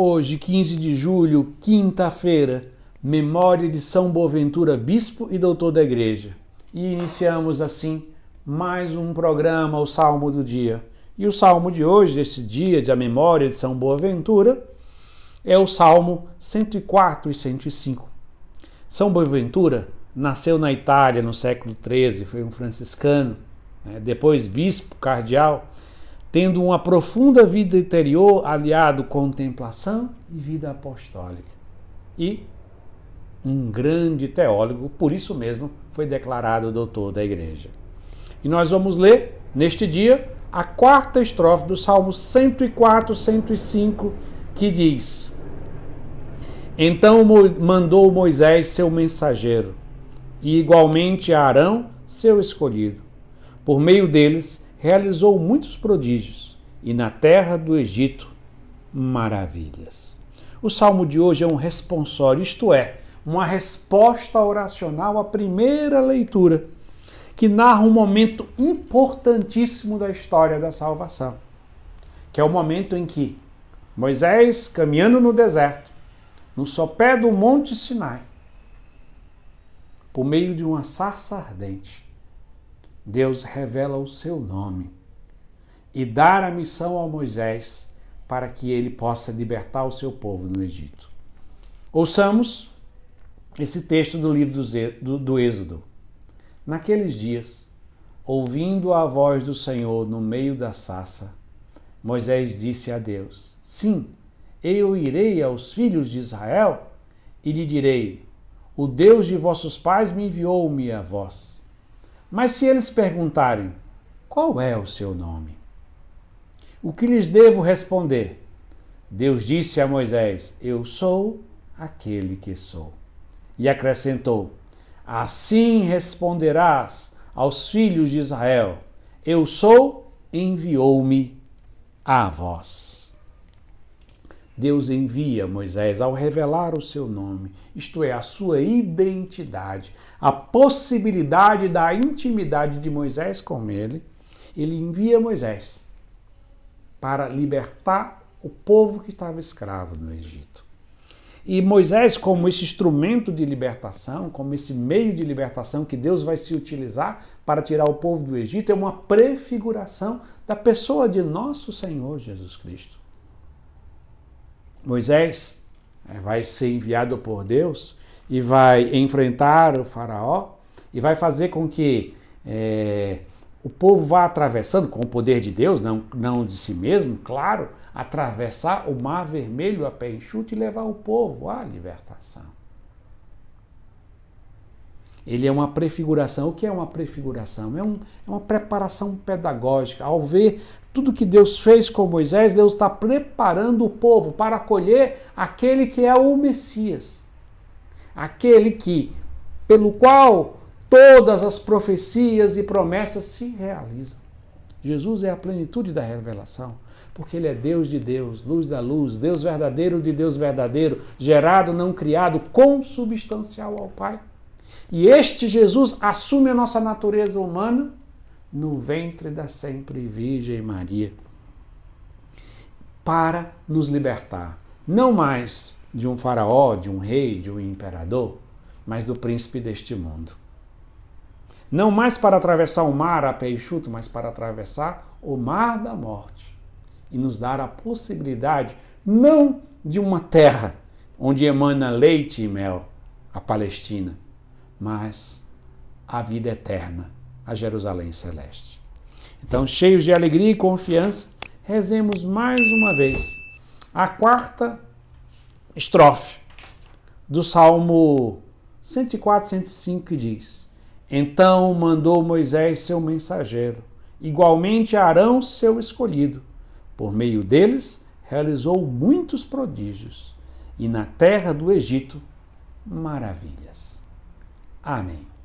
Hoje, 15 de julho, quinta-feira, memória de São Boaventura, bispo e doutor da Igreja. E iniciamos assim mais um programa, o Salmo do Dia. E o salmo de hoje, desse dia de a memória de São Boaventura, é o Salmo 104 e 105. São Boaventura nasceu na Itália no século XIII, foi um franciscano, né? depois bispo, cardeal tendo uma profunda vida interior aliado contemplação e vida apostólica. E um grande teólogo, por isso mesmo foi declarado doutor da igreja. E nós vamos ler neste dia a quarta estrofe do Salmo 104, 105, que diz: Então mandou Moisés seu mensageiro, e igualmente Arão seu escolhido. Por meio deles realizou muitos prodígios e na terra do Egito maravilhas. O salmo de hoje é um responsório, isto é, uma resposta oracional à primeira leitura, que narra um momento importantíssimo da história da salvação, que é o momento em que Moisés, caminhando no deserto, no sopé do Monte Sinai, por meio de uma sarça ardente, Deus revela o seu nome e dar a missão a Moisés para que ele possa libertar o seu povo no Egito. Ouçamos esse texto do livro do, do Êxodo. Naqueles dias, ouvindo a voz do Senhor no meio da sassa, Moisés disse a Deus: Sim, eu irei aos filhos de Israel e lhe direi: O Deus de vossos pais me enviou-me a vós. Mas se eles perguntarem: Qual é o seu nome? O que lhes devo responder? Deus disse a Moisés: Eu sou aquele que sou. E acrescentou: Assim responderás aos filhos de Israel: Eu sou, enviou-me a vós. Deus envia Moisés ao revelar o seu nome, isto é, a sua identidade, a possibilidade da intimidade de Moisés com ele. Ele envia Moisés para libertar o povo que estava escravo no Egito. E Moisés, como esse instrumento de libertação, como esse meio de libertação que Deus vai se utilizar para tirar o povo do Egito, é uma prefiguração da pessoa de nosso Senhor Jesus Cristo. Moisés é, vai ser enviado por Deus e vai enfrentar o Faraó e vai fazer com que é, o povo vá atravessando, com o poder de Deus, não, não de si mesmo, claro, atravessar o mar vermelho a pé enxuto e levar o povo à libertação. Ele é uma prefiguração. O que é uma prefiguração? É, um, é uma preparação pedagógica. Ao ver tudo que Deus fez com Moisés, Deus está preparando o povo para acolher aquele que é o Messias. Aquele que, pelo qual todas as profecias e promessas se realizam. Jesus é a plenitude da revelação, porque ele é Deus de Deus, luz da luz, Deus verdadeiro de Deus verdadeiro, gerado, não criado, consubstancial ao Pai. E este Jesus assume a nossa natureza humana no ventre da sempre Virgem Maria para nos libertar, não mais de um faraó, de um rei, de um imperador, mas do príncipe deste mundo. Não mais para atravessar o mar a pé enxuto, mas para atravessar o mar da morte e nos dar a possibilidade não de uma terra onde emana leite e mel, a Palestina, mas a vida eterna, a Jerusalém celeste. Então, cheios de alegria e confiança, rezemos mais uma vez a quarta estrofe do Salmo 104, 105, que diz: Então mandou Moisés seu mensageiro, igualmente Arão seu escolhido. Por meio deles realizou muitos prodígios, e na terra do Egito maravilhas. Amém.